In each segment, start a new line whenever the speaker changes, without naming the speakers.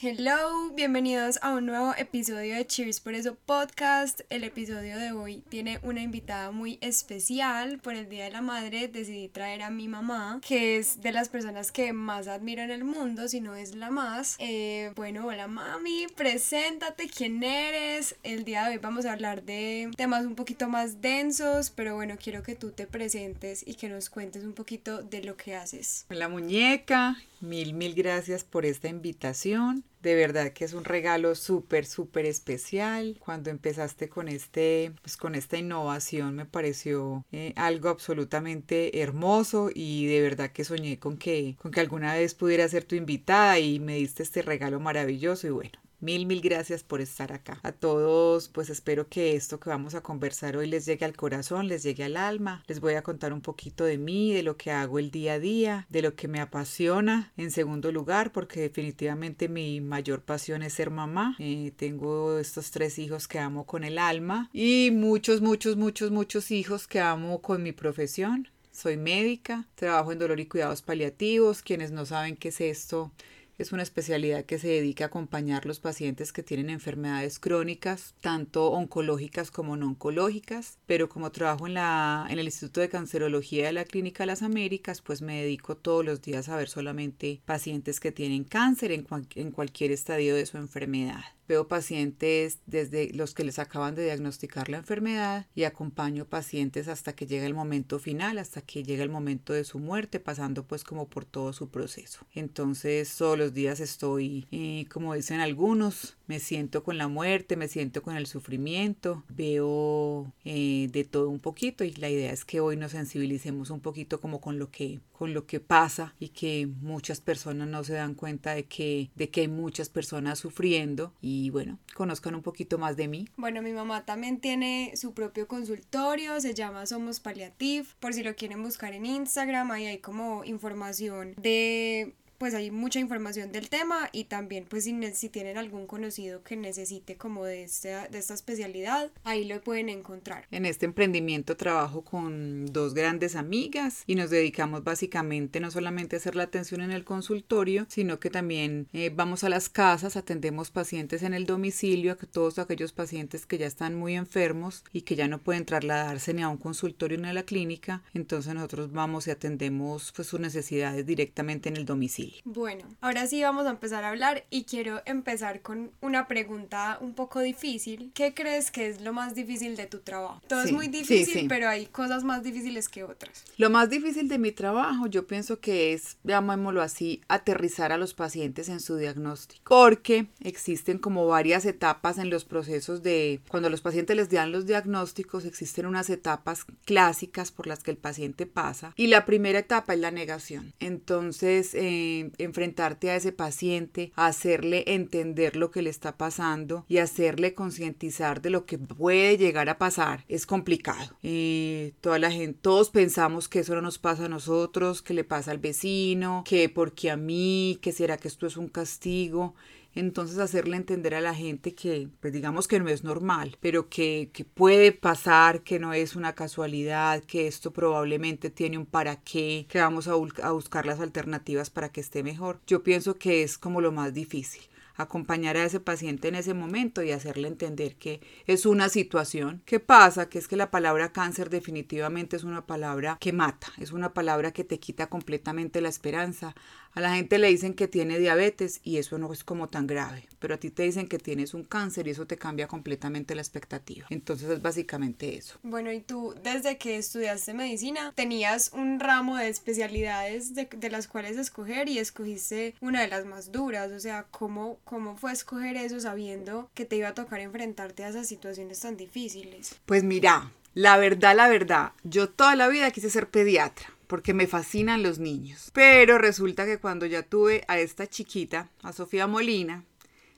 Hello, bienvenidos a un nuevo episodio de Cheers por eso podcast. El episodio de hoy tiene una invitada muy especial. Por el Día de la Madre decidí traer a mi mamá, que es de las personas que más admiro en el mundo, si no es la más. Eh, bueno, hola mami, preséntate, ¿quién eres? El día de hoy vamos a hablar de temas un poquito más densos, pero bueno, quiero que tú te presentes y que nos cuentes un poquito de lo que haces.
La muñeca, mil, mil gracias por esta invitación. De verdad que es un regalo súper, súper especial. Cuando empezaste con este, pues con esta innovación me pareció eh, algo absolutamente hermoso y de verdad que soñé con que, con que alguna vez pudiera ser tu invitada y me diste este regalo maravilloso y bueno, Mil, mil gracias por estar acá. A todos, pues espero que esto que vamos a conversar hoy les llegue al corazón, les llegue al alma. Les voy a contar un poquito de mí, de lo que hago el día a día, de lo que me apasiona. En segundo lugar, porque definitivamente mi mayor pasión es ser mamá. Eh, tengo estos tres hijos que amo con el alma y muchos, muchos, muchos, muchos hijos que amo con mi profesión. Soy médica, trabajo en dolor y cuidados paliativos. Quienes no saben qué es esto, es una especialidad que se dedica a acompañar los pacientes que tienen enfermedades crónicas, tanto oncológicas como no oncológicas, pero como trabajo en, la, en el Instituto de Cancerología de la Clínica Las Américas, pues me dedico todos los días a ver solamente pacientes que tienen cáncer en, en cualquier estadio de su enfermedad. Veo pacientes desde los que les acaban de diagnosticar la enfermedad y acompaño pacientes hasta que llega el momento final, hasta que llega el momento de su muerte, pasando pues como por todo su proceso. Entonces todos los días estoy, eh, como dicen algunos, me siento con la muerte, me siento con el sufrimiento, veo eh, de todo un poquito y la idea es que hoy nos sensibilicemos un poquito como con lo que, con lo que pasa y que muchas personas no se dan cuenta de que, de que hay muchas personas sufriendo y bueno, conozcan un poquito más de mí.
Bueno, mi mamá también tiene su propio consultorio, se llama Somos Paliativ, por si lo quieren buscar en Instagram, ahí hay como información de pues hay mucha información del tema y también pues si, tienen algún conocido que necesite como de esta, de esta especialidad, ahí lo pueden encontrar.
En este emprendimiento trabajo con dos grandes amigas y nos dedicamos básicamente no solamente a hacer la atención en el consultorio, sino que también eh, vamos a las casas, atendemos pacientes en el domicilio, a todos aquellos pacientes que ya están muy enfermos y que ya no pueden trasladarse ni a un consultorio ni a la clínica, entonces nosotros vamos y atendemos pues sus necesidades directamente en el domicilio.
Bueno, ahora sí vamos a empezar a hablar y quiero empezar con una pregunta un poco difícil. ¿Qué crees que es lo más difícil de tu trabajo? Todo es muy difícil, pero hay cosas más difíciles que otras.
Lo más difícil de mi trabajo yo pienso que es, llamémoslo así, aterrizar a los pacientes en su diagnóstico. Porque existen como varias etapas en los procesos de, cuando los pacientes les dan los diagnósticos, existen unas etapas clásicas por las que el paciente pasa. Y la primera etapa es la negación. Entonces, eh, enfrentarte a ese paciente, hacerle entender lo que le está pasando y hacerle concientizar de lo que puede llegar a pasar es complicado. Eh, toda la gente, todos pensamos que eso no nos pasa a nosotros, que le pasa al vecino, que porque a mí, que será que esto es un castigo entonces hacerle entender a la gente que, pues digamos que no es normal, pero que, que puede pasar, que no es una casualidad, que esto probablemente tiene un para qué, que vamos a, a buscar las alternativas para que esté mejor. Yo pienso que es como lo más difícil acompañar a ese paciente en ese momento y hacerle entender que es una situación. ¿Qué pasa? Que es que la palabra cáncer definitivamente es una palabra que mata, es una palabra que te quita completamente la esperanza. A la gente le dicen que tiene diabetes y eso no es como tan grave, pero a ti te dicen que tienes un cáncer y eso te cambia completamente la expectativa. Entonces es básicamente eso.
Bueno, y tú desde que estudiaste medicina tenías un ramo de especialidades de, de las cuales escoger y escogiste una de las más duras, o sea, ¿cómo, ¿cómo fue escoger eso sabiendo que te iba a tocar enfrentarte a esas situaciones tan difíciles?
Pues mira, la verdad, la verdad, yo toda la vida quise ser pediatra porque me fascinan los niños. Pero resulta que cuando ya tuve a esta chiquita, a Sofía Molina,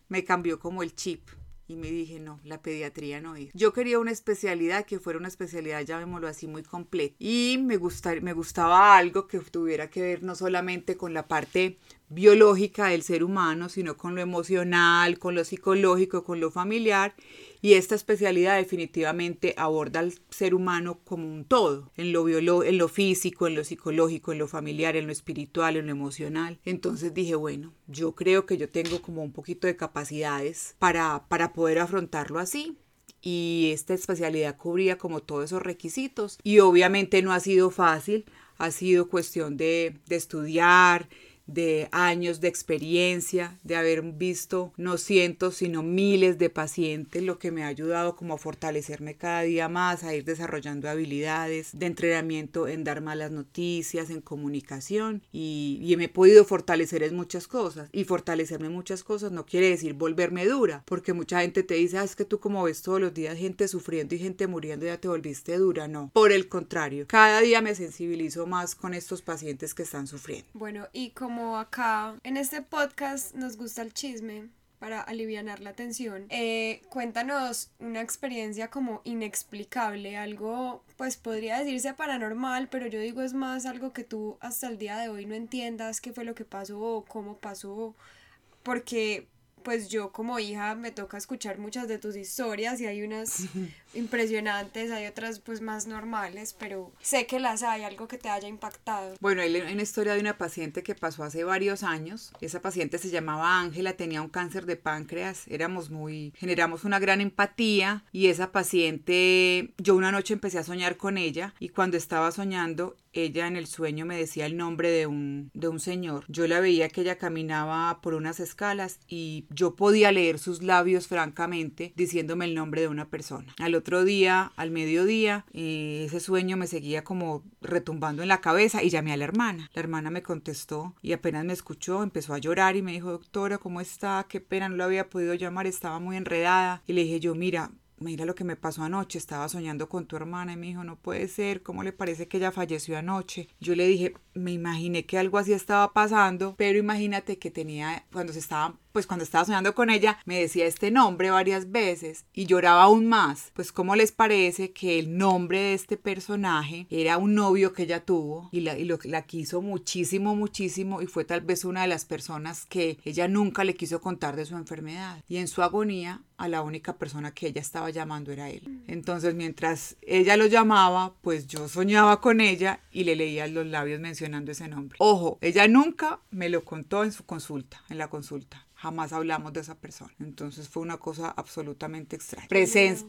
me cambió como el chip. Y me dije, no, la pediatría no es. Yo quería una especialidad que fuera una especialidad, llamémoslo así, muy completa. Y me, me gustaba algo que tuviera que ver no solamente con la parte biológica del ser humano, sino con lo emocional, con lo psicológico, con lo familiar. Y esta especialidad definitivamente aborda al ser humano como un todo, en lo, en lo físico, en lo psicológico, en lo familiar, en lo espiritual, en lo emocional. Entonces dije, bueno, yo creo que yo tengo como un poquito de capacidades para, para poder afrontarlo así y esta especialidad cubría como todos esos requisitos y obviamente no ha sido fácil, ha sido cuestión de, de estudiar, de años de experiencia, de haber visto no cientos, sino miles de pacientes, lo que me ha ayudado como a fortalecerme cada día más, a ir desarrollando habilidades de entrenamiento en dar malas noticias, en comunicación. Y, y me he podido fortalecer en muchas cosas. Y fortalecerme en muchas cosas no quiere decir volverme dura, porque mucha gente te dice, ah, es que tú como ves todos los días gente sufriendo y gente muriendo ya te volviste dura, no, por el contrario, cada día me sensibilizo más con estos pacientes que están sufriendo.
Bueno, y como como acá en este podcast nos gusta el chisme para aliviar la tensión, eh, cuéntanos una experiencia como inexplicable, algo pues podría decirse paranormal, pero yo digo es más algo que tú hasta el día de hoy no entiendas qué fue lo que pasó o cómo pasó, porque pues yo como hija me toca escuchar muchas de tus historias y hay unas impresionantes, hay otras pues más normales, pero sé que las hay, algo que te haya impactado.
Bueno, hay una historia de una paciente que pasó hace varios años. Esa paciente se llamaba Ángela, tenía un cáncer de páncreas, éramos muy, generamos una gran empatía y esa paciente, yo una noche empecé a soñar con ella y cuando estaba soñando ella en el sueño me decía el nombre de un, de un señor. Yo la veía que ella caminaba por unas escalas y yo podía leer sus labios francamente diciéndome el nombre de una persona. Al otro día, al mediodía, eh, ese sueño me seguía como retumbando en la cabeza y llamé a la hermana. La hermana me contestó y apenas me escuchó, empezó a llorar y me dijo, doctora, ¿cómo está? Qué pena, no lo había podido llamar, estaba muy enredada. Y le dije yo, mira, mira lo que me pasó anoche, estaba soñando con tu hermana y me dijo, no puede ser, ¿cómo le parece que ella falleció anoche? Yo le dije, me imaginé que algo así estaba pasando, pero imagínate que tenía, cuando se estaba, pues cuando estaba soñando con ella, me decía este nombre varias veces y lloraba aún más. Pues cómo les parece que el nombre de este personaje era un novio que ella tuvo y la, y lo, la quiso muchísimo, muchísimo y fue tal vez una de las personas que ella nunca le quiso contar de su enfermedad. Y en su agonía, a la única persona que ella estaba llamando era él. Entonces, mientras ella lo llamaba, pues yo soñaba con ella y le leía los labios mencionando ese nombre. Ojo, ella nunca me lo contó en su consulta, en la consulta. Jamás hablamos de esa persona. Entonces fue una cosa absolutamente extraña.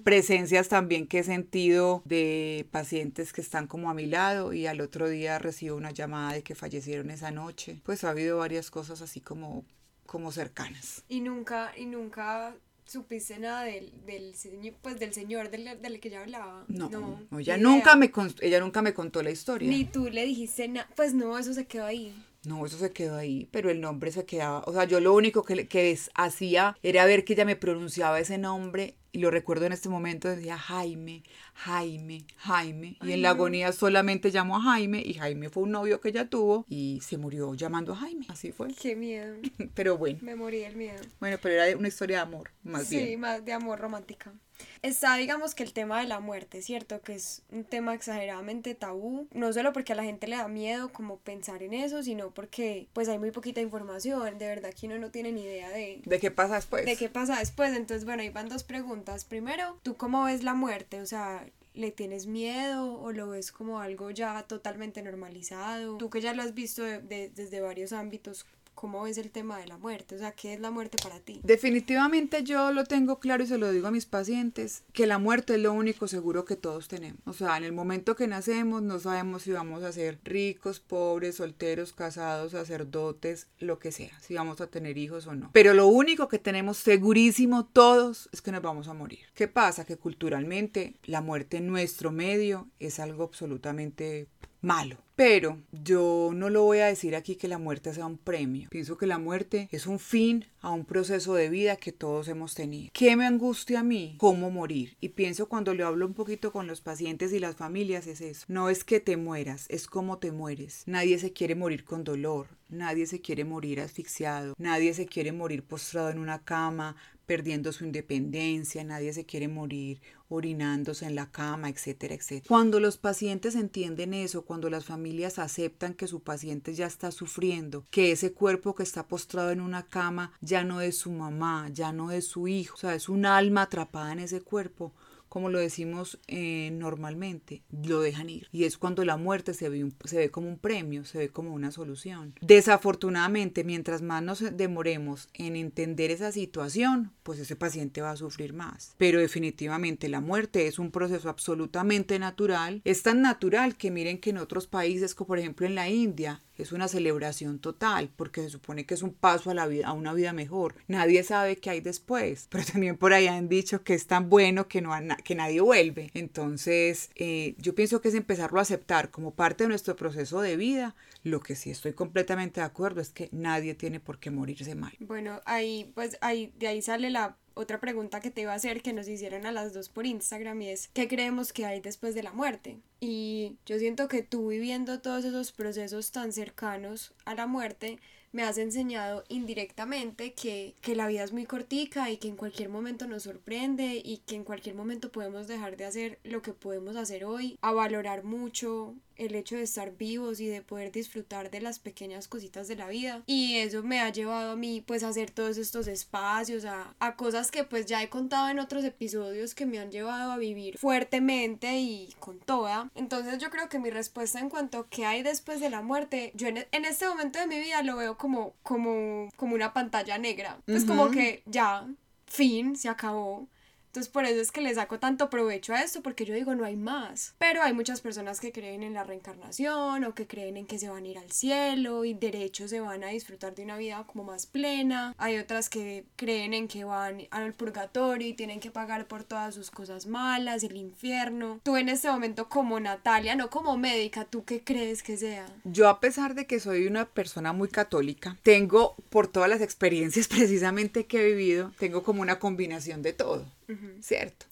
presencias también que he sentido de pacientes que están como a mi lado y al otro día recibo una llamada de que fallecieron esa noche. Pues ha habido varias cosas así como como cercanas.
Y nunca, y nunca supiste nada del, del, pues, del señor del, del que ella hablaba.
No, no, ella, nunca me, ella nunca me contó la historia.
Ni tú le dijiste nada, pues no, eso se quedó ahí.
No, eso se quedó ahí, pero el nombre se quedaba, o sea, yo lo único que, que hacía era ver que ella me pronunciaba ese nombre y lo recuerdo en este momento, decía Jaime, Jaime, Jaime. y en la agonía solamente llamó a Jaime y Jaime fue un novio que ella tuvo y se murió llamando a Jaime. Así fue.
Qué miedo.
pero bueno.
Me morí del miedo.
Bueno, pero era una historia de amor, más bien.
Sí, más de amor romántica. Está, digamos que el tema de la muerte, ¿cierto? Que es un tema exageradamente tabú, no solo porque a la gente le da miedo como pensar en eso, sino porque pues hay muy poquita información, de verdad que uno no tiene ni idea de...
¿De qué pasa después?
De qué pasa después, entonces bueno, ahí van dos preguntas. Primero, ¿tú cómo ves la muerte? O sea, ¿Le tienes miedo o lo ves como algo ya totalmente normalizado? Tú que ya lo has visto desde varios ámbitos, ¿Cómo ves el tema de la muerte? O sea, ¿qué es la muerte para ti?
Definitivamente yo lo tengo claro y se lo digo a mis pacientes, que la muerte es lo único seguro que todos tenemos. O sea, en el momento que nacemos no sabemos si vamos a ser ricos, pobres, solteros, casados, sacerdotes, lo que sea, si vamos a tener hijos o no. Pero lo único que tenemos segurísimo todos es que nos vamos a morir. ¿Qué pasa? Que culturalmente la muerte en nuestro medio es algo absolutamente malo. Pero yo no lo voy a decir aquí que la muerte sea un premio. Pienso que la muerte es un fin a un proceso de vida que todos hemos tenido. ¿Qué me angustia a mí? ¿Cómo morir? Y pienso cuando le hablo un poquito con los pacientes y las familias es eso. No es que te mueras, es cómo te mueres. Nadie se quiere morir con dolor, nadie se quiere morir asfixiado, nadie se quiere morir postrado en una cama, perdiendo su independencia, nadie se quiere morir orinándose en la cama, etcétera, etcétera. Cuando los pacientes entienden eso, cuando las familias aceptan que su paciente ya está sufriendo, que ese cuerpo que está postrado en una cama ya no es su mamá, ya no es su hijo, o sea, es un alma atrapada en ese cuerpo, como lo decimos eh, normalmente, lo dejan ir. Y es cuando la muerte se ve, se ve como un premio, se ve como una solución. Desafortunadamente, mientras más nos demoremos en entender esa situación, pues ese paciente va a sufrir más. Pero definitivamente la muerte es un proceso absolutamente natural. Es tan natural que miren que en otros países, como por ejemplo en la India, es una celebración total porque se supone que es un paso a la vida a una vida mejor nadie sabe qué hay después pero también por ahí han dicho que es tan bueno que no que nadie vuelve. Entonces eh, yo pienso que es empezarlo a aceptar como parte de nuestro proceso de vida. Lo que sí estoy completamente de acuerdo es que nadie tiene por qué morirse mal.
Bueno ahí pues ahí de ahí sale la otra pregunta que te iba a hacer que nos hicieron a las dos por Instagram y es ¿qué creemos que hay después de la muerte? Y yo siento que tú viviendo todos esos procesos tan cercanos a la muerte, me has enseñado indirectamente que, que, la vida es muy cortica y que en cualquier momento nos sorprende y que en cualquier momento podemos dejar de hacer lo que podemos hacer hoy, a valorar mucho el hecho de estar vivos y de poder disfrutar de las pequeñas cositas de la vida. Y eso me ha llevado a mí pues a hacer todos estos espacios a, a cosas que pues ya he contado en otros episodios que me han llevado a vivir fuertemente y con toda. Entonces yo creo que mi respuesta en cuanto a qué hay después de la muerte yo en, en este momento de mi vida lo veo como como como una pantalla negra. Pues como que ya fin se acabó entonces por eso es que le saco tanto provecho a esto, porque yo digo, no hay más. Pero hay muchas personas que creen en la reencarnación o que creen en que se van a ir al cielo y derechos se van a disfrutar de una vida como más plena. Hay otras que creen en que van al purgatorio y tienen que pagar por todas sus cosas malas, el infierno. Tú en este momento como Natalia, no como médica, ¿tú qué crees que sea?
Yo a pesar de que soy una persona muy católica, tengo por todas las experiencias precisamente que he vivido, tengo como una combinación de todo. ¿Cierto?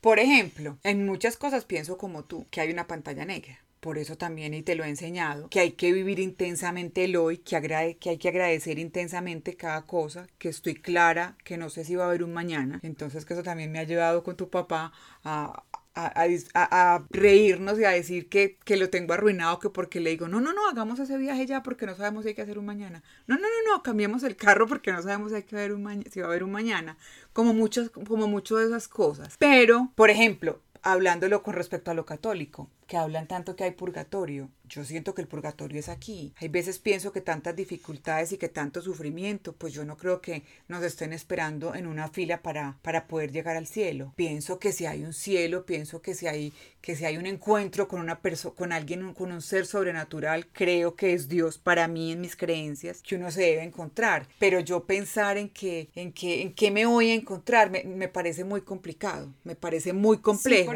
Por ejemplo, en muchas cosas pienso como tú, que hay una pantalla negra. Por eso también, y te lo he enseñado, que hay que vivir intensamente el hoy, que, agrade, que hay que agradecer intensamente cada cosa, que estoy clara, que no sé si va a haber un mañana. Entonces, que eso también me ha llevado con tu papá a, a, reírnos y a decir que, que, lo tengo arruinado, que porque le digo, no, no, no, hagamos ese viaje ya porque no sabemos si hay que hacer un mañana. No, no, no, no, cambiemos el carro porque no sabemos si, hay que haber un si va a haber un mañana. Como muchas, como mucho de esas cosas. Pero, por ejemplo, hablándolo con respecto a lo católico, que hablan tanto que hay purgatorio. Yo siento que el purgatorio es aquí. Hay veces pienso que tantas dificultades y que tanto sufrimiento, pues yo no creo que nos estén esperando en una fila para, para poder llegar al cielo. Pienso que si hay un cielo, pienso que si hay, que si hay un encuentro con una persona, con alguien, con un ser sobrenatural, creo que es Dios para mí en mis creencias, que uno se debe encontrar. Pero yo pensar en que, en que, en qué me voy a encontrar, me, me parece muy complicado, me parece muy complejo.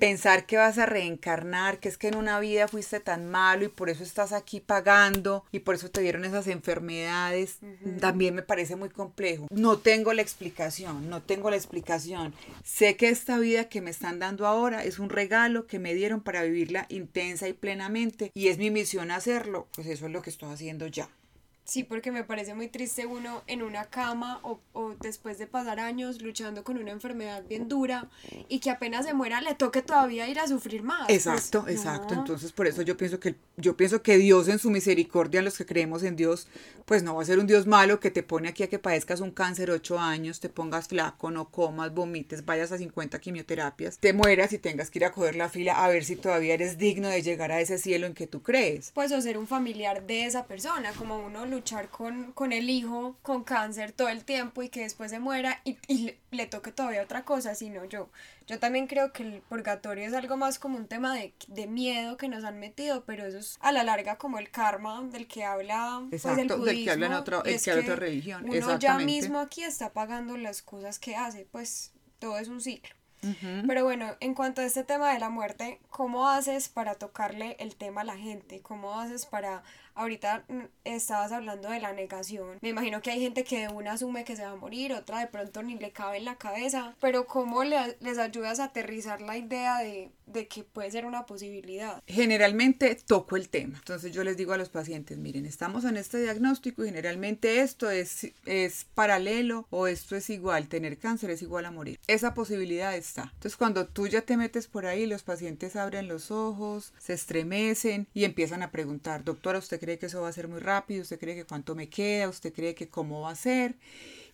Pensar que vas a reencarnar que es que en una vida fuiste tan malo y por eso estás aquí pagando y por eso te dieron esas enfermedades, también me parece muy complejo. No tengo la explicación, no tengo la explicación. Sé que esta vida que me están dando ahora es un regalo que me dieron para vivirla intensa y plenamente y es mi misión hacerlo, pues eso es lo que estoy haciendo ya.
Sí, porque me parece muy triste uno en una cama o, o, después de pasar años luchando con una enfermedad bien dura y que apenas se muera le toque todavía ir a sufrir más.
Pues, exacto, exacto. Entonces por eso yo pienso que yo pienso que Dios en su misericordia, los que creemos en Dios, pues no va a ser un Dios malo que te pone aquí a que padezcas un cáncer ocho años, te pongas flaco, no comas, vomites, vayas a 50 quimioterapias, te mueras y tengas que ir a coger la fila a ver si todavía eres digno de llegar a ese cielo en que tú crees.
Pues o ser un familiar de esa persona, como uno luchar con, con el hijo con cáncer todo el tiempo y que después se muera y, y le, toque todavía otra cosa, sino yo. Yo también creo que el purgatorio es algo más como un tema de, de miedo que nos han metido, pero eso es a la larga como el karma del que habla pues, el budismo, del que habla en otro, el que otra religión. Uno ya mismo aquí está pagando las cosas que hace, pues todo es un ciclo. Pero bueno, en cuanto a este tema de la muerte, ¿cómo haces para tocarle el tema a la gente? ¿Cómo haces para ahorita mm, estabas hablando de la negación. Me imagino que hay gente que una asume que se va a morir, otra de pronto ni le cabe en la cabeza, pero ¿cómo les ayudas a aterrizar la idea de, de que puede ser una posibilidad?
Generalmente toco el tema. Entonces yo les digo a los pacientes, miren, estamos en este diagnóstico y generalmente esto es, es paralelo o esto es igual, tener cáncer es igual a morir. Esa posibilidad está. Entonces cuando tú ya te metes por ahí, los pacientes abren los ojos, se estremecen y empiezan a preguntar, doctora, ¿usted que eso va a ser muy rápido? ¿Usted cree que cuánto me queda? ¿Usted cree que cómo va a ser?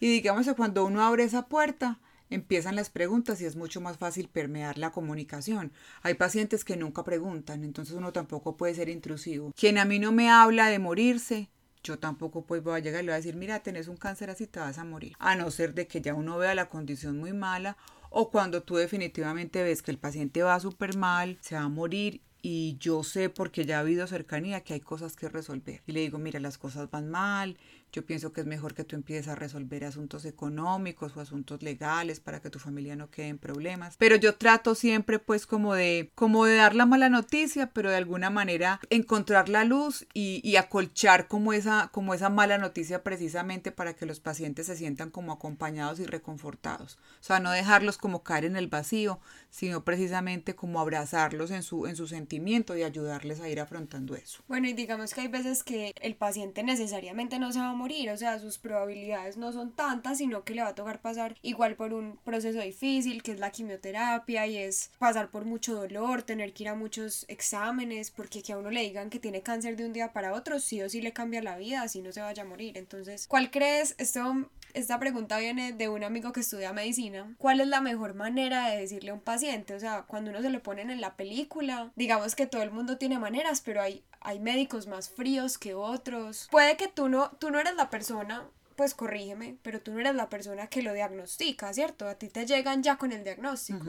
Y digamos que cuando uno abre esa puerta, empiezan las preguntas y es mucho más fácil permear la comunicación. Hay pacientes que nunca preguntan, entonces uno tampoco puede ser intrusivo. Quien a mí no me habla de morirse, yo tampoco pues voy a llegar y le voy a decir, mira, tenés un cáncer así, te vas a morir. A no ser de que ya uno vea la condición muy mala o cuando tú definitivamente ves que el paciente va súper mal, se va a morir y yo sé porque ya ha habido cercanía que hay cosas que resolver. Y le digo, mira, las cosas van mal, yo pienso que es mejor que tú empieces a resolver asuntos económicos o asuntos legales para que tu familia no quede en problemas. Pero yo trato siempre pues como de, como de dar la mala noticia, pero de alguna manera encontrar la luz y, y acolchar como esa, como esa mala noticia precisamente para que los pacientes se sientan como acompañados y reconfortados. O sea, no dejarlos como caer en el vacío, sino precisamente como abrazarlos en su, en su sentimiento y ayudarles a ir afrontando eso.
Bueno, y digamos que hay veces que el paciente necesariamente no se va a morir, o sea, sus probabilidades no son tantas, sino que le va a tocar pasar igual por un proceso difícil, que es la quimioterapia, y es pasar por mucho dolor, tener que ir a muchos exámenes, porque que a uno le digan que tiene cáncer de un día para otro, sí o sí le cambia la vida, así no se vaya a morir. Entonces, ¿cuál crees? Esto esta pregunta viene de un amigo que estudia medicina. ¿Cuál es la mejor manera de decirle a un paciente? O sea, cuando uno se lo ponen en la película, digamos que todo el mundo tiene maneras, pero hay, hay médicos más fríos que otros. Puede que tú no, tú no eres la persona pues corrígeme, pero tú no eres la persona que lo diagnostica, ¿cierto? A ti te llegan ya con el diagnóstico.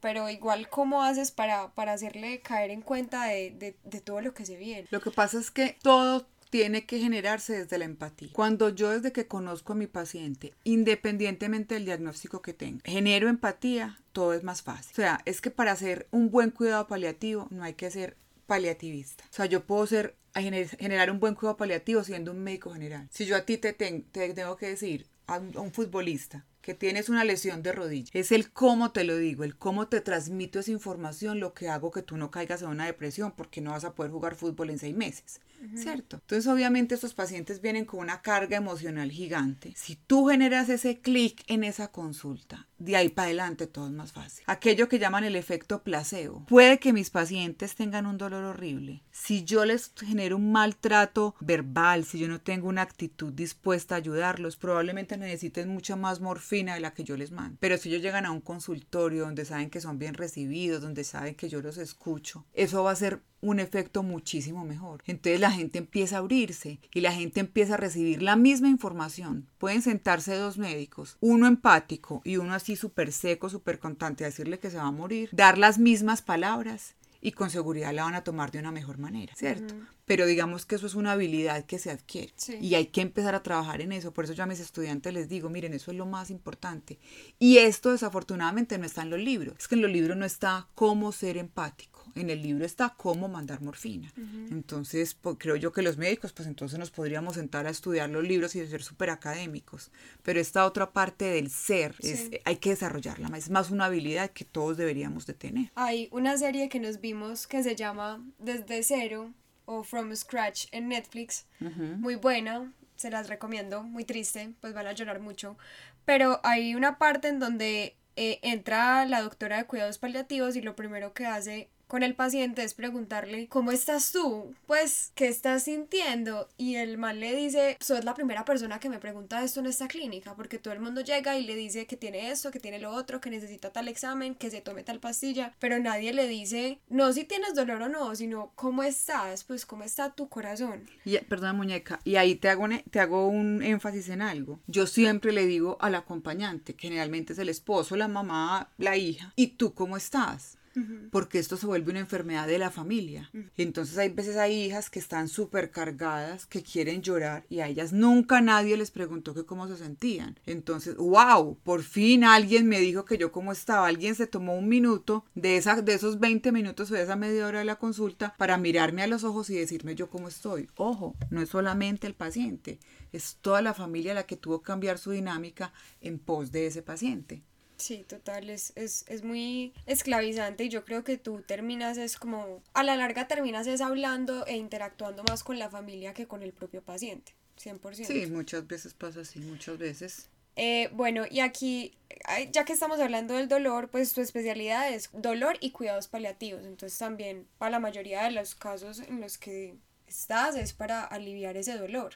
Pero igual, ¿cómo haces para, para hacerle caer en cuenta de, de, de, todo lo que se viene?
Lo que pasa es que todo tiene que generarse desde la empatía. Cuando yo desde que conozco a mi paciente, independientemente del diagnóstico que tenga, genero empatía, todo es más fácil. O sea, es que para hacer un buen cuidado paliativo no hay que ser paliativista. O sea, yo puedo ser generar un buen cuidado paliativo siendo un médico general. Si yo a ti te, te tengo que decir, a un futbolista, que tienes una lesión de rodilla. Es el cómo te lo digo, el cómo te transmito esa información, lo que hago que tú no caigas en una depresión porque no vas a poder jugar fútbol en seis meses. ¿Cierto? Entonces obviamente estos pacientes vienen con una carga emocional gigante. Si tú generas ese clic en esa consulta, de ahí para adelante todo es más fácil. Aquello que llaman el efecto placebo. Puede que mis pacientes tengan un dolor horrible. Si yo les genero un maltrato verbal, si yo no tengo una actitud dispuesta a ayudarlos, probablemente necesiten mucha más morfina de la que yo les mando. Pero si ellos llegan a un consultorio donde saben que son bien recibidos, donde saben que yo los escucho, eso va a ser un efecto muchísimo mejor. Entonces la gente empieza a abrirse y la gente empieza a recibir la misma información. Pueden sentarse dos médicos, uno empático y uno así súper seco, súper contante, a decirle que se va a morir, dar las mismas palabras y con seguridad la van a tomar de una mejor manera, ¿cierto? Pero digamos que eso es una habilidad que se adquiere y hay que empezar a trabajar en eso. Por eso yo a mis estudiantes les digo, miren, eso es lo más importante. Y esto desafortunadamente no está en los libros. Es que en los libros no está cómo ser empático en el libro está cómo mandar morfina. Entonces, pues, creo yo que los médicos, pues entonces nos podríamos sentar a estudiar los libros y ser súper académicos. Pero esta otra parte del ser, es, hay que desarrollarla. Es más una habilidad que todos deberíamos de tener.
Hay una serie que nos vimos que se llama Desde Cero o From Scratch en Netflix. Muy buena, se las recomiendo, muy triste, pues van a llorar mucho. Pero hay una parte en donde eh, entra la doctora de cuidados paliativos y lo primero que hace con el paciente es preguntarle, ¿cómo estás tú? Pues, ¿qué estás sintiendo? Y el mal le dice, sos la primera persona que me pregunta esto en esta clínica, porque todo el mundo llega y le dice que tiene esto, que tiene lo otro, que necesita tal examen, que se tome tal pastilla, pero nadie le dice, no si tienes dolor o no, sino cómo estás, pues cómo está tu corazón.
Y, perdona muñeca, y ahí te hago, te hago un énfasis en algo. Yo siempre le digo al acompañante, generalmente es el esposo, la mamá, la hija, ¿y tú cómo estás? Porque esto se vuelve una enfermedad de la familia. Entonces hay veces hay hijas que están súper cargadas, que quieren llorar y a ellas nunca nadie les preguntó que cómo se sentían. Entonces, wow, por fin alguien me dijo que yo cómo estaba. Alguien se tomó un minuto de, esa, de esos 20 minutos o de esa media hora de la consulta para mirarme a los ojos y decirme yo cómo estoy. Ojo, no es solamente el paciente, es toda la familia la que tuvo que cambiar su dinámica en pos de ese paciente.
Sí, total, es, es, es, muy esclavizante y yo creo que tú terminas es como, a la larga terminas es hablando e interactuando más con la familia que con el propio paciente, 100%.
Sí, muchas veces pasa así, muchas veces.
Eh, bueno, y aquí, ya que estamos hablando del dolor, pues tu especialidad es dolor y cuidados paliativos, entonces también para la mayoría de los casos en los que estás es para aliviar ese dolor.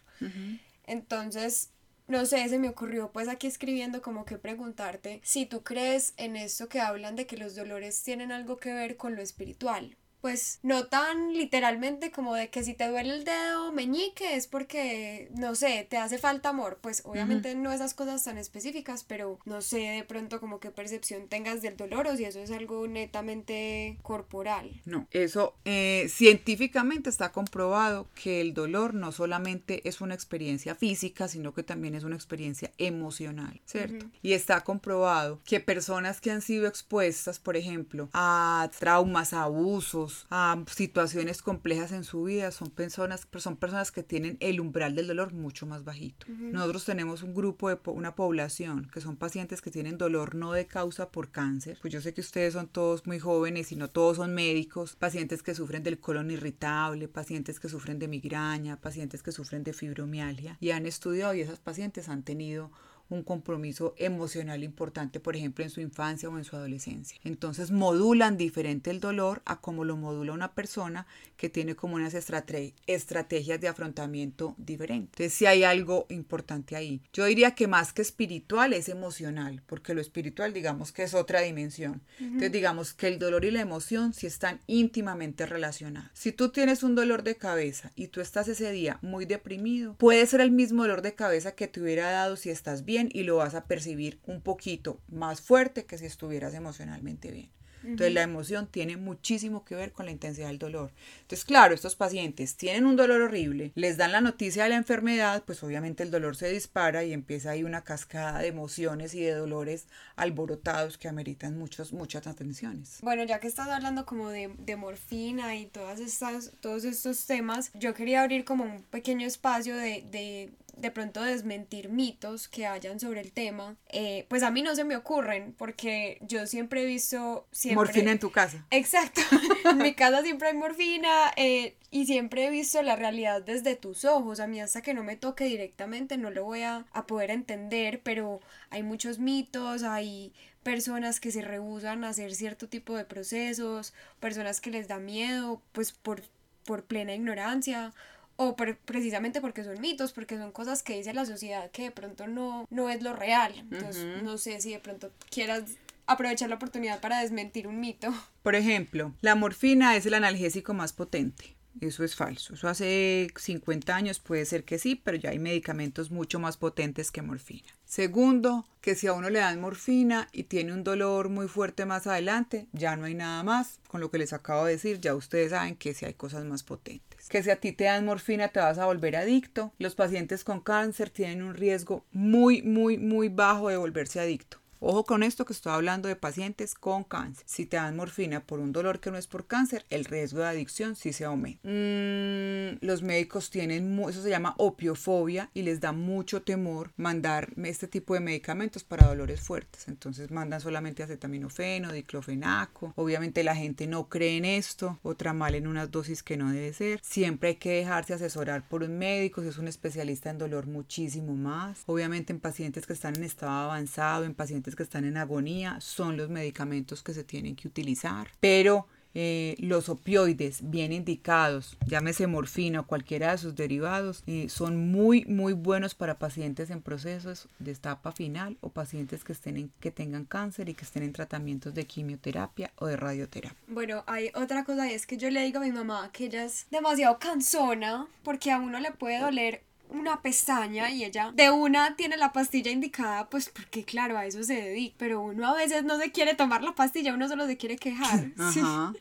Entonces, no sé, se me ocurrió pues aquí escribiendo como que preguntarte si tú crees en esto que hablan de que los dolores tienen algo que ver con lo espiritual pues no tan literalmente como de que si te duele el dedo meñique es porque, no sé, te hace falta amor. Pues obviamente no esas cosas tan específicas, pero no sé de pronto como qué percepción tengas del dolor o si eso es algo netamente corporal.
No, eso eh, científicamente está comprobado que el dolor no solamente es una experiencia física, sino que también es una experiencia emocional, ¿cierto? Y está comprobado que personas que han sido expuestas, por ejemplo, a traumas, a abusos, a situaciones complejas en su vida son personas, son personas que tienen el umbral del dolor mucho más bajito. Nosotros tenemos un grupo de una población que son pacientes que tienen dolor no de causa por cáncer. Pues yo sé que ustedes son todos muy jóvenes y no todos son médicos, pacientes que sufren del colon irritable, pacientes que sufren de migraña, pacientes que sufren de fibromialgia y han estudiado y esas pacientes han tenido un compromiso emocional importante, por ejemplo, en su infancia o en su adolescencia. Entonces modulan diferente el dolor a como lo modula una persona que tiene como unas estrategias de afrontamiento diferentes. Entonces, si hay algo importante ahí. Yo diría que más que espiritual es emocional, porque lo espiritual digamos que es otra dimensión. Entonces, digamos que el dolor y la emoción sí están íntimamente relacionados. Si tú tienes un dolor de cabeza y tú estás ese día muy deprimido, puede ser el mismo dolor de cabeza que te hubiera dado si estás bien y lo vas a percibir un poquito más fuerte que si estuvieras emocionalmente bien. Entonces la emoción tiene muchísimo que ver con la intensidad del dolor. Entonces, claro, estos pacientes tienen un dolor horrible, les dan la noticia de la enfermedad, pues obviamente el dolor se dispara y empieza ahí una cascada de emociones y de dolores alborotados que ameritan muchos, muchas atenciones.
Bueno, ya que estás hablando como de, morfina y todas estas, todos estos temas, yo quería abrir como un pequeño espacio de de pronto desmentir mitos que hayan sobre el tema, eh, pues a mí no se me ocurren porque yo siempre he visto... Siempre...
Morfina en tu casa.
Exacto, en mi casa siempre hay morfina eh, y siempre he visto la realidad desde tus ojos. A mí hasta que no me toque directamente no lo voy a, a poder entender, pero hay muchos mitos, hay personas que se rehusan a hacer cierto tipo de procesos, personas que les da miedo, pues por, por plena ignorancia o precisamente porque son mitos, porque son cosas que dice la sociedad que de pronto no, no es lo real. Entonces, no sé si de pronto quieras aprovechar la oportunidad para desmentir un mito.
Por ejemplo, la morfina es el analgésico más potente. Eso es falso. Eso hace 50 años puede ser que sí, pero ya hay medicamentos mucho más potentes que morfina. Segundo, que si a uno le dan morfina y tiene un dolor muy fuerte más adelante, ya no hay nada más. Con lo que les acabo de decir, ya ustedes saben que si hay cosas más potentes que si a ti te dan morfina te vas a volver adicto. Los pacientes con cáncer tienen un riesgo muy, muy, muy bajo de volverse adicto. Ojo con esto que estoy hablando de pacientes con cáncer. Si te dan morfina por un dolor que no es por cáncer, el riesgo de adicción sí se aumenta. Mm, los médicos tienen, eso se llama opiofobia y les da mucho temor mandar este tipo de medicamentos para dolores fuertes. Entonces mandan solamente acetaminofeno, diclofenaco. Obviamente la gente no cree en esto, otra mal en unas dosis que no debe ser. Siempre hay que dejarse asesorar por un médico si es un especialista en dolor muchísimo más. Obviamente en pacientes que están en estado avanzado, en pacientes que están en agonía, son los medicamentos que se tienen que utilizar. Pero eh, los opioides bien indicados, llámese morfina o cualquiera de sus derivados, eh, son muy, muy buenos para pacientes en procesos de etapa final o pacientes que, estén que tengan cáncer y que estén en tratamientos de quimioterapia o de radioterapia.
Bueno, hay otra cosa y es que yo le digo a mi mamá que ella es demasiado cansona porque a uno le puede doler una pestaña y ella de una tiene la pastilla indicada, pues porque claro, a eso se dedica, pero uno a veces no se quiere tomar la pastilla, uno solo se quiere quejar.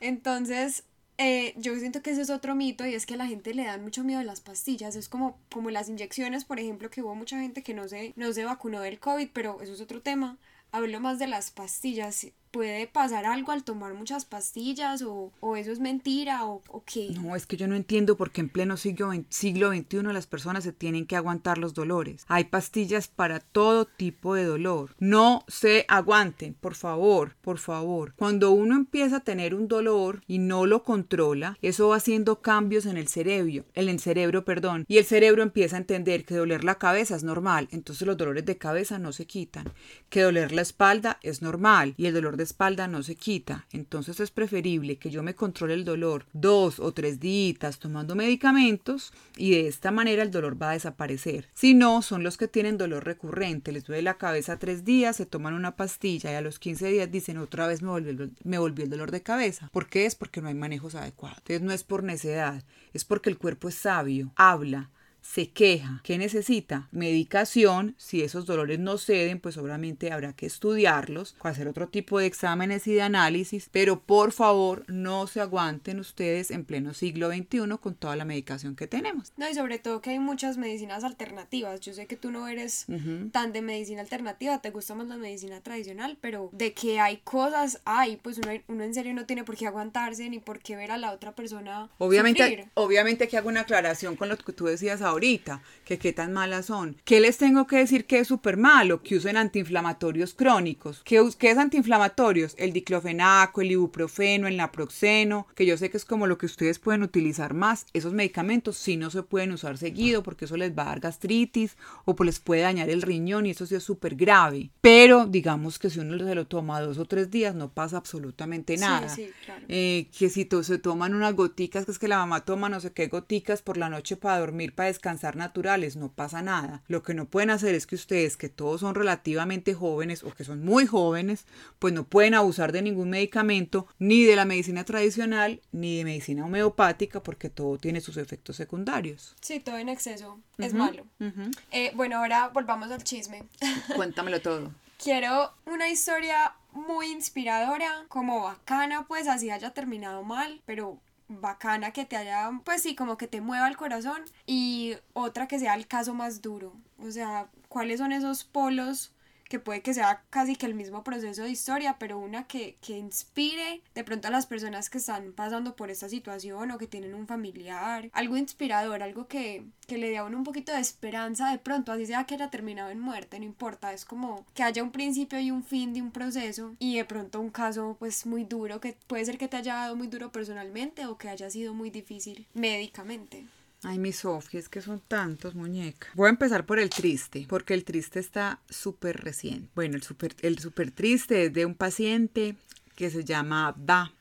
Entonces, eh, yo siento que ese es otro mito y es que a la gente le da mucho miedo a las pastillas. Es como, como las inyecciones, por ejemplo, que hubo mucha gente que no se, no se vacunó del COVID, pero eso es otro tema. Hablo más de las pastillas puede pasar algo al tomar muchas pastillas o, o eso es mentira o, o, qué.
No, es que yo no entiendo por qué en pleno siglo, siglo XXI las personas se tienen que aguantar los dolores. Hay pastillas para todo tipo de dolor. No se aguanten, por favor, por favor. Cuando uno empieza a tener un dolor y no lo controla, eso va haciendo cambios en el cerebro, en el cerebro, perdón, y el cerebro empieza a entender que doler la cabeza es normal, entonces los dolores de cabeza no se quitan, que doler la espalda es normal y el dolor de espalda no se quita, entonces es preferible que yo me controle el dolor dos o tres días tomando medicamentos y de esta manera el dolor va a desaparecer. Si no, son los que tienen dolor recurrente, les duele la cabeza tres días, se toman una pastilla y a los 15 días dicen otra vez me volvió, me el dolor de cabeza. ¿Por qué es? Porque no hay manejos adecuados. Entonces no es por necedad, es porque el cuerpo es sabio, habla, se queja, ¿qué necesita? Medicación, si esos dolores no ceden, pues obviamente habrá que estudiarlos, hacer otro tipo de exámenes y de análisis, pero por favor no se aguanten ustedes en pleno siglo XXI con toda la medicación que tenemos.
No, y sobre todo que hay muchas medicinas alternativas. Yo sé que tú no eres tan de medicina alternativa, te gusta más la medicina tradicional, pero de que hay cosas, hay, pues uno, uno en serio no tiene por qué aguantarse ni por qué ver a la otra persona.
Obviamente,
sufrir.
obviamente que hago una aclaración con lo que tú decías ahora ahorita, que qué tan malas son. ¿Qué les tengo que decir que es súper malo? Que usen antiinflamatorios crónicos. ¿Qué, ¿Qué, es antiinflamatorios? El diclofenaco, el ibuprofeno, el naproxeno, que yo sé que es como lo que ustedes pueden utilizar más. Esos medicamentos sí no se pueden usar seguido porque eso les va a dar gastritis o pues les puede dañar el riñón y eso sí es súper grave. Pero digamos que si uno se lo toma dos o tres días no pasa absolutamente nada.
Sí, sí, claro.
eh, que si se toman unas goticas, que es que la mamá toma no sé qué goticas por la noche para dormir, para descansar descansar naturales, no pasa nada. Lo que no pueden hacer es que ustedes, que todos son relativamente jóvenes o que son muy jóvenes, pues no pueden abusar de ningún medicamento, ni de la medicina tradicional, ni de medicina homeopática, porque todo tiene sus efectos secundarios.
Sí, todo en exceso es malo.
Uh -huh.
eh, bueno, ahora volvamos al chisme.
Cuéntamelo todo.
Quiero una historia muy inspiradora, como bacana, pues así haya terminado mal, pero bacana que te haya, pues sí, como que te mueva el corazón y otra que sea el caso más duro. O sea, ¿cuáles son esos polos que puede que sea casi que el mismo proceso de historia, pero una que, que inspire de pronto a las personas que están pasando por esta situación o que tienen un familiar, algo inspirador, algo que, que le dé a uno un poquito de esperanza de pronto, así sea que haya terminado en muerte, no importa, es como que haya un principio y un fin de un proceso y de pronto un caso pues muy duro, que puede ser que te haya dado muy duro personalmente o que haya sido muy difícil médicamente.
Ay, mi Sofía, es que son tantos, muñeca. Voy a empezar por el triste, porque el triste está súper recién. Bueno, el súper el super triste es de un paciente que se llama Ba,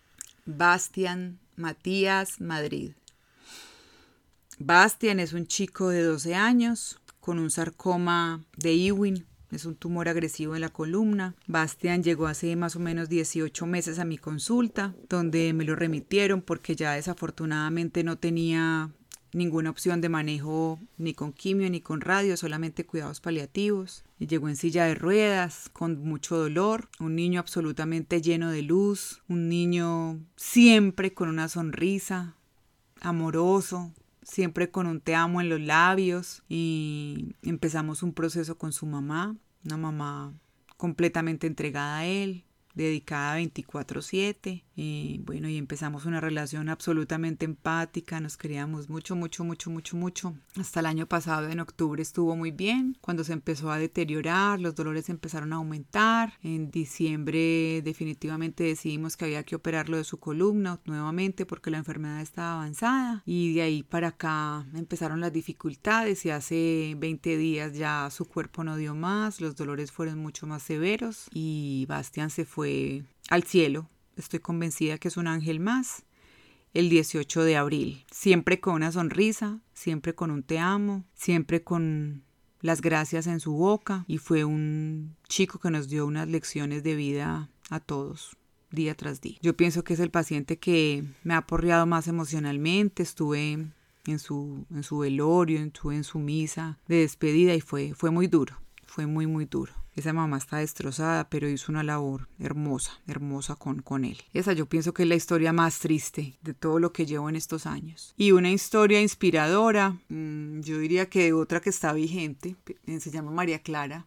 Bastian Matías Madrid. Bastian es un chico de 12 años con un sarcoma de Ewing. Es un tumor agresivo en la columna. Bastian llegó hace más o menos 18 meses a mi consulta, donde me lo remitieron porque ya desafortunadamente no tenía ninguna opción de manejo ni con quimio ni con radio, solamente cuidados paliativos. Llegó en silla de ruedas, con mucho dolor, un niño absolutamente lleno de luz, un niño siempre con una sonrisa, amoroso, siempre con un te amo en los labios y empezamos un proceso con su mamá, una mamá completamente entregada a él, dedicada 24/7 y bueno, y empezamos una relación absolutamente empática, nos queríamos mucho, mucho, mucho, mucho, mucho. Hasta el año pasado, en octubre, estuvo muy bien. Cuando se empezó a deteriorar, los dolores empezaron a aumentar. En diciembre definitivamente decidimos que había que operarlo de su columna nuevamente porque la enfermedad estaba avanzada y de ahí para acá empezaron las dificultades y hace 20 días ya su cuerpo no dio más, los dolores fueron mucho más severos y Bastian se fue al cielo estoy convencida que es un ángel más, el 18 de abril, siempre con una sonrisa, siempre con un te amo, siempre con las gracias en su boca y fue un chico que nos dio unas lecciones de vida a todos día tras día. Yo pienso que es el paciente que me ha aporreado más emocionalmente, estuve en su, en su velorio, su, en su misa de despedida y fue, fue muy duro, fue muy, muy duro. Esa mamá está destrozada, pero hizo una labor hermosa, hermosa con, con él. Esa yo pienso que es la historia más triste de todo lo que llevo en estos años. Y una historia inspiradora, mm, yo diría que otra que está vigente, se llama María Clara.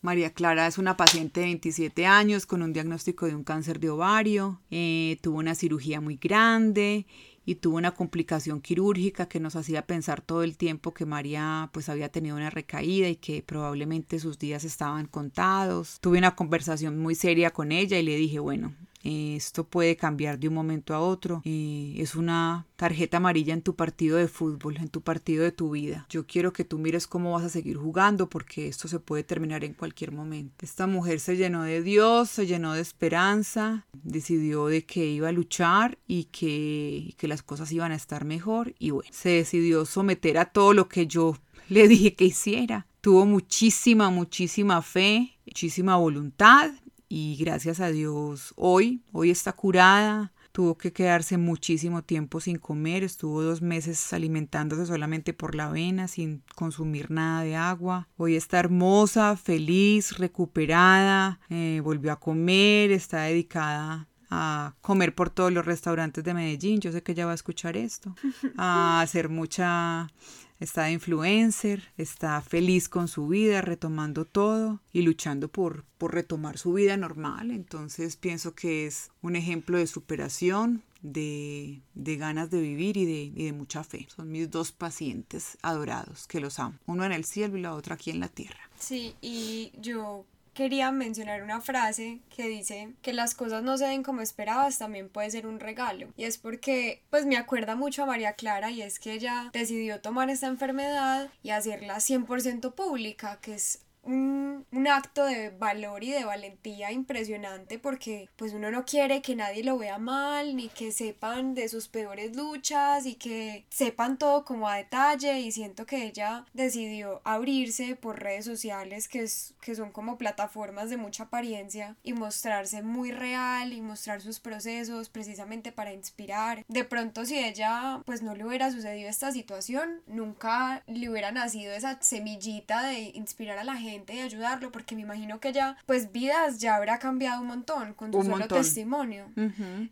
María Clara es una paciente de 27 años con un diagnóstico de un cáncer de ovario, eh, tuvo una cirugía muy grande y tuvo una complicación quirúrgica que nos hacía pensar todo el tiempo que María pues había tenido una recaída y que probablemente sus días estaban contados. Tuve una conversación muy seria con ella y le dije, bueno, esto puede cambiar de un momento a otro. es una tarjeta amarilla en tu partido de fútbol, en tu partido de tu vida. Yo quiero que tú mires cómo vas a seguir jugando porque esto se puede terminar en cualquier momento. Esta mujer se llenó de Dios, se llenó de esperanza, decidió de que iba a luchar y que, que las cosas iban a estar mejor y bueno, se decidió someter a todo lo que yo le dije que hiciera. Tuvo muchísima, muchísima fe, muchísima voluntad y gracias a Dios hoy, hoy está curada. Tuvo que quedarse muchísimo tiempo sin comer, estuvo dos meses alimentándose solamente por la avena, sin consumir nada de agua. Hoy está hermosa, feliz, recuperada, eh, volvió a comer, está dedicada a comer por todos los restaurantes de Medellín. Yo sé que ella va a escuchar esto, a hacer mucha está influencer, está feliz con su vida, retomando todo y luchando por, por retomar su vida normal. Entonces pienso que es un ejemplo de superación, de, de, ganas de vivir y de, y de mucha fe. Son mis dos pacientes adorados que los amo. Uno en el cielo y la otra aquí en la tierra.
Sí, y yo quería mencionar una frase que dice que las cosas no se den como esperabas también puede ser un regalo. Y es porque pues me acuerda mucho a María Clara y es que ella decidió tomar esta enfermedad y hacerla 100% pública que es un, un, acto de valor y de valentía impresionante porque pues uno no quiere que nadie lo vea mal ni que sepan de sus peores luchas y que sepan todo como a detalle. Y siento que ella decidió abrirse por redes sociales que, es, que son como plataformas de mucha apariencia y mostrarse muy real y mostrar sus procesos precisamente para inspirar. De pronto si ella pues no le hubiera sucedido esta situación nunca le hubiera nacido esa semillita de inspirar a la gente y ayudarlo, porque me imagino que ya, pues vidas ya habrá cambiado un montón con su solo testimonio.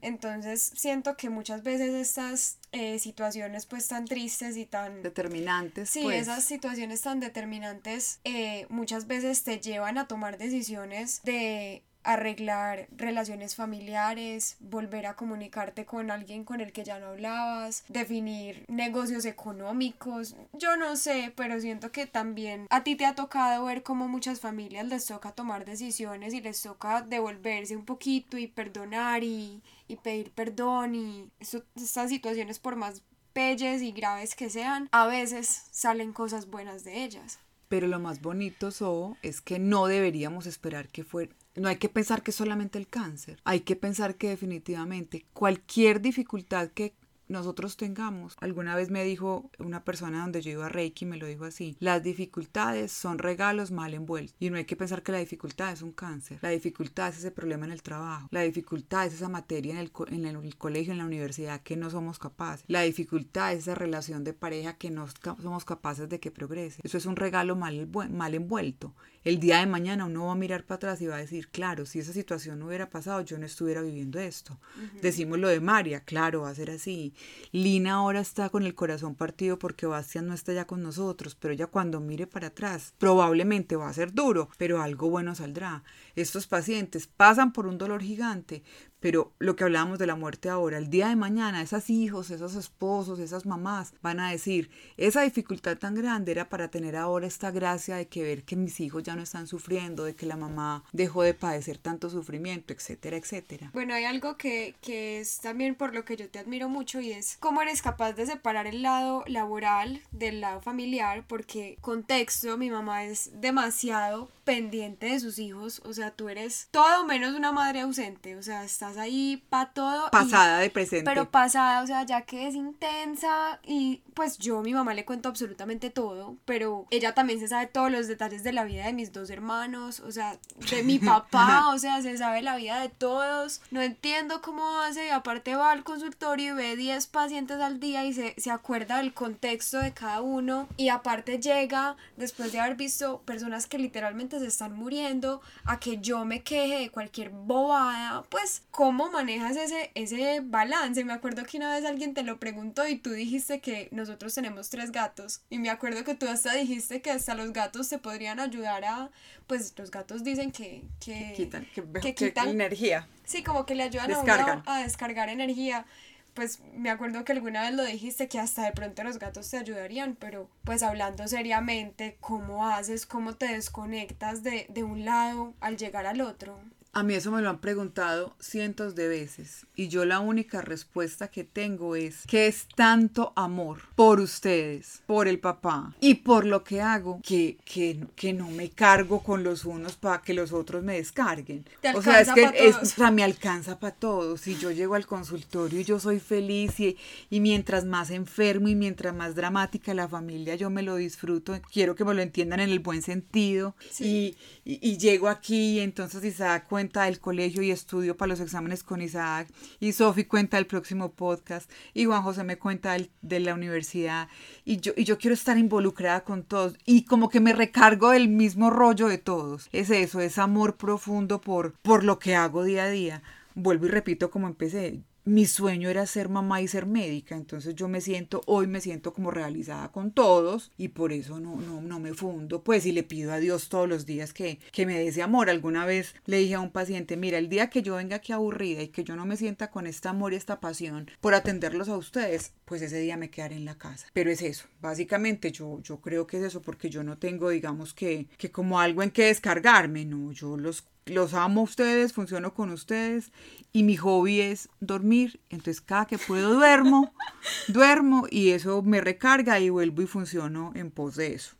Entonces siento que muchas veces estas eh, situaciones pues tan tristes y tan...
Determinantes.
Sí,
pues.
esas situaciones tan determinantes eh, muchas veces te llevan a tomar decisiones de arreglar relaciones familiares, volver a comunicarte con alguien con el que ya no hablabas, definir negocios económicos, yo no sé, pero siento que también a ti te ha tocado ver cómo muchas familias les toca tomar decisiones y les toca devolverse un poquito y perdonar y, y pedir perdón y estas situaciones por más pelles y graves que sean, a veces salen cosas buenas de ellas.
Pero lo más bonito, So, es que no deberíamos esperar que fuera no hay que pensar que solamente el cáncer, hay que pensar que definitivamente cualquier dificultad que nosotros tengamos. Alguna vez me dijo una persona donde yo iba a Reiki, me lo dijo así, las dificultades son regalos mal envueltos. Y no hay que pensar que la dificultad es un cáncer. La dificultad es ese problema en el trabajo. La dificultad es esa materia en el, en el colegio, en la universidad que no somos capaces. La dificultad es esa relación de pareja que no somos capaces de que progrese. Eso es un regalo mal, mal envuelto. El día de mañana uno va a mirar para atrás y va a decir, claro, si esa situación no hubiera pasado, yo no estuviera viviendo esto. Decimos lo de María, claro, va a ser así. Lina ahora está con el corazón partido porque Bastian no está ya con nosotros, pero ya cuando mire para atrás, probablemente va a ser duro, pero algo bueno saldrá. Estos pacientes pasan por un dolor gigante, pero lo que hablábamos de la muerte ahora, el día de mañana, esos hijos, esos esposos, esas mamás van a decir, esa dificultad tan grande era para tener ahora esta gracia de que ver que mis hijos ya no están sufriendo, de que la mamá dejó de padecer tanto sufrimiento, etcétera, etcétera.
Bueno, hay algo que, que es también por lo que yo te admiro mucho y es cómo eres capaz de separar el lado laboral del lado familiar, porque contexto, mi mamá es demasiado pendiente de sus hijos, o sea, tú eres todo menos una madre ausente, o sea, estás ahí para todo. y-
Pasada de presente.
pero pasada, o sea, ya que es intensa y pues yo a mi mamá le cuento absolutamente todo, pero ella también se sabe todos los detalles de la vida de mis dos hermanos, o sea, de mi papá, o sea, se sabe la vida de todos. No entiendo cómo hace y aparte va al consultorio y ve 10 pacientes al día y se, se acuerda del contexto de cada uno y aparte llega después de haber visto personas que literalmente se están muriendo a que yo me queje de cualquier bobada, pues cómo manejas ese, ese balance. Me acuerdo que una vez alguien te lo preguntó y tú dijiste que nosotros tenemos tres gatos y me acuerdo que tú hasta dijiste que hasta los gatos te podrían ayudar a, pues los gatos dicen que... que
quitan, que,
que
que
quitan-
energía.
Sí, como que le ayudan a
Descargan.
uno a descargar energía. Pues me acuerdo que alguna vez lo dijiste que hasta de pronto los gatos te ayudarían, pero pues hablando seriamente, ¿cómo haces? ¿Cómo te desconectas de, de un lado al llegar al otro?
A mí eso me lo han preguntado cientos de veces y yo la única respuesta que tengo es que es tanto amor por ustedes, por el papá y por lo que hago que, que, que no me cargo con los unos para que los otros me descarguen. O sea, es que es, o sea, me alcanza para todos. Si yo llego al consultorio y yo soy feliz y, y mientras más enfermo y mientras más dramática la familia, yo me lo disfruto. Quiero que me lo entiendan en el buen sentido.
Sí.
Y, y, y llego aquí y entonces Isaac cuenta del colegio y estudio para los exámenes con Isaac y Sofi cuenta del próximo podcast y Juan José me cuenta de la universidad y yo, y yo quiero estar involucrada con todos y como que me recargo del mismo rollo de todos. Es eso, es amor profundo por, por lo que hago día a día. Vuelvo y repito como empecé. Mi sueño era ser mamá y ser médica, entonces yo me siento, hoy me siento como realizada con todos y por eso no, no, no me fundo, pues y le pido a Dios todos los días que, que me dé ese amor. Alguna vez le dije a un paciente, mira, el día que yo venga aquí aburrida y que yo no me sienta con este amor y esta pasión por atenderlos a ustedes, pues ese día me quedaré en la casa. Pero es eso, básicamente yo, yo creo que es eso porque yo no tengo, digamos, que, que como algo en que descargarme, no, yo los los amo a ustedes, funciono con ustedes y mi hobby es dormir. Entonces cada que puedo duermo, duermo y eso me recarga y vuelvo y funciono en pos de eso.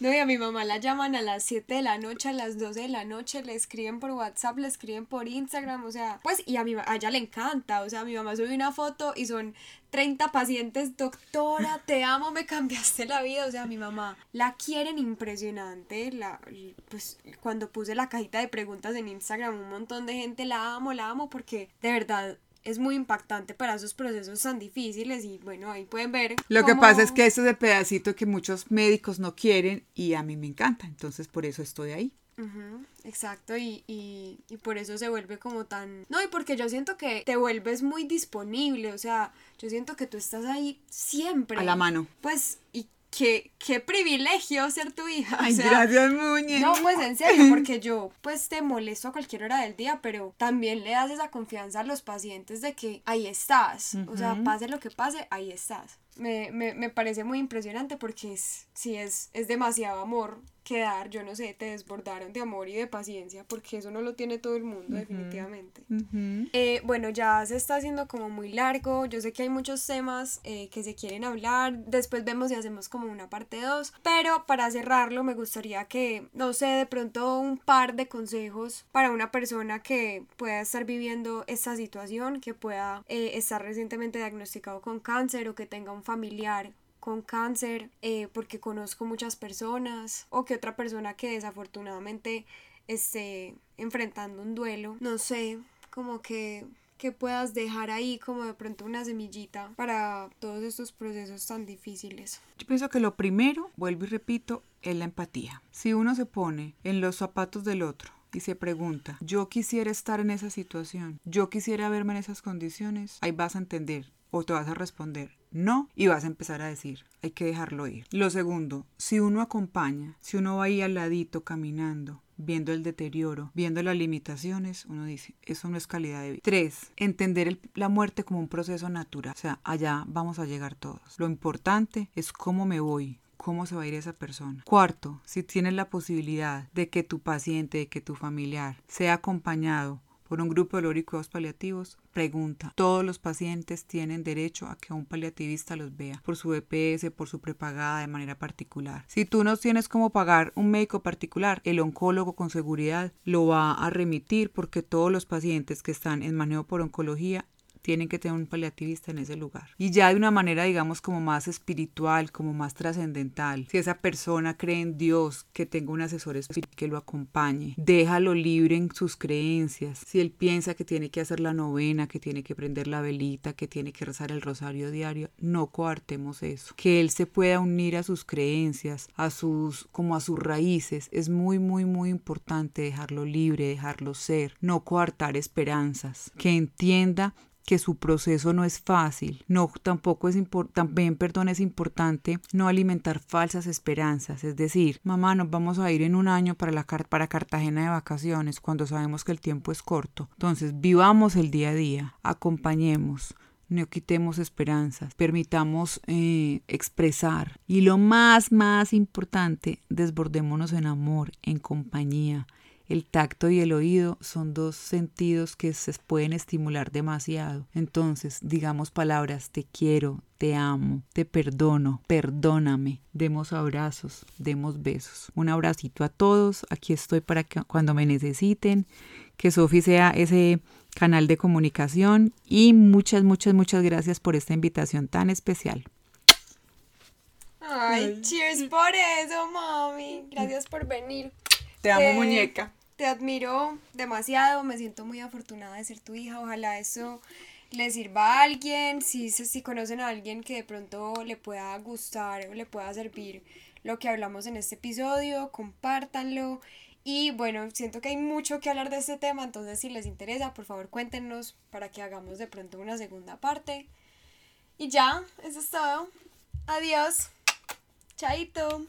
No, y a mi mamá la llaman a las 7 de la noche, a las 12 de la noche, le escriben por WhatsApp, le escriben por Instagram, o sea, pues, y a, mi, a ella le encanta, o sea, mi mamá sube una foto y son 30 pacientes, doctora, te amo, me cambiaste la vida, o sea, mi mamá la quieren impresionante, la, pues, cuando puse la cajita de preguntas en Instagram, un montón de gente la amo, la amo, porque de verdad... Es muy impactante para esos procesos tan difíciles y bueno, ahí pueden ver.
Lo que pasa es que eso es el pedacito que muchos médicos no quieren y a mí me encanta, entonces por eso estoy ahí.
Exacto, y, y, y por eso se vuelve como tan... No, y porque yo siento que te vuelves muy disponible, o sea, yo siento que tú estás ahí siempre.
A la mano.
Pues, y qué, qué privilegio ser tu hija. o
Ay,
sea,
gracias, Muñe.
no, pues en serio, porque yo pues te molesto a cualquier hora del día, pero también le das esa confianza a los pacientes de que ahí estás. O sea, pase lo que pase, ahí estás. Me, me, me parece muy impresionante porque es, sí, es, es demasiado amor que dar. Yo no sé, te desbordaron de amor y de paciencia porque eso no lo tiene todo el mundo, definitivamente.
Ujú.
Eh, bueno, ya se está haciendo como muy largo. Yo sé que hay muchos temas eh, que se quieren hablar. Después vemos si hacemos como una parte 2. Pero para cerrarlo, me gustaría que, no sé, de pronto un par de consejos para una persona que pueda estar viviendo esta situación, que pueda eh, estar recientemente diagnosticado con cáncer o que tenga un familiar con cáncer, eh, porque conozco muchas personas, o que otra persona que desafortunadamente esté enfrentando un duelo, no sé, como que que puedas dejar ahí como de pronto una semillita para todos estos procesos tan difíciles.
Yo pienso que lo primero, vuelvo y repito, es la empatía. Si uno se pone en los zapatos del otro y se pregunta, yo quisiera estar en esa situación, yo quisiera verme en esas condiciones, ahí vas a entender o te vas a responder no y vas a empezar a decir, hay que dejarlo ir. Lo segundo, si uno acompaña, si uno va ahí al ladito caminando, viendo el deterioro, viendo las limitaciones, uno dice, eso no es calidad de vida. Tres, entender la muerte como un proceso natural. O sea, allá vamos a llegar todos. Lo importante es cómo me voy, cómo se va a ir esa persona. Cuarto, si tienes la posibilidad de que tu paciente, de que tu familiar sea acompañado por un grupo de lóricos paliativos, pregunta. Todos los pacientes tienen derecho a que un paliativista los vea por su EPS, por su prepagada de manera particular. Si tú no tienes cómo pagar un médico particular, el oncólogo con seguridad lo va a remitir porque todos los pacientes que están en manejo por oncología tienen que tener un paliativista en ese lugar. Y ya de una manera, digamos, como más espiritual, como más trascendental. Si esa persona cree en Dios, que tenga un asesor espiritual que lo acompañe, déjalo libre en sus creencias. Si él piensa que tiene que hacer la novena, que tiene que prender la velita, que tiene que rezar el rosario diario, no coartemos eso. Que él se pueda unir a sus creencias, a sus, como a sus raíces, es muy, muy, muy importante dejarlo libre, dejarlo ser, no coartar esperanzas. Que entienda que su proceso no es fácil. No, tampoco es también, perdón, es importante no alimentar falsas esperanzas. Es decir, mamá, nos vamos a ir en un año para, la, para Cartagena de vacaciones cuando sabemos que el tiempo es corto. Entonces, vivamos el día a día, acompañemos no quitemos esperanzas, permitamos eh, expresar y lo más, más importante, desbordémonos en amor, en compañía, el tacto y el oído son dos sentidos que se pueden estimular demasiado. Entonces, digamos palabras te quiero, te amo, te perdono, perdóname. Demos abrazos, demos besos. Un abracito a todos. Aquí estoy para que cuando me necesiten. Que Sofi sea ese canal de comunicación. Y muchas, muchas, muchas gracias por esta invitación tan especial.
Ay, cheers por eso, mami. Gracias por venir.
Te amo, muñeca.
Te admiro demasiado, me siento muy afortunada de ser tu hija, ojalá eso le sirva a alguien, si, si conocen a alguien que de pronto le pueda gustar o le pueda servir lo que hablamos en este episodio, compártanlo. Y bueno, siento que hay mucho que hablar de este tema, entonces si les interesa, por favor cuéntenos para que hagamos de pronto una segunda parte. Y ya, eso es todo. Adiós. Chaito.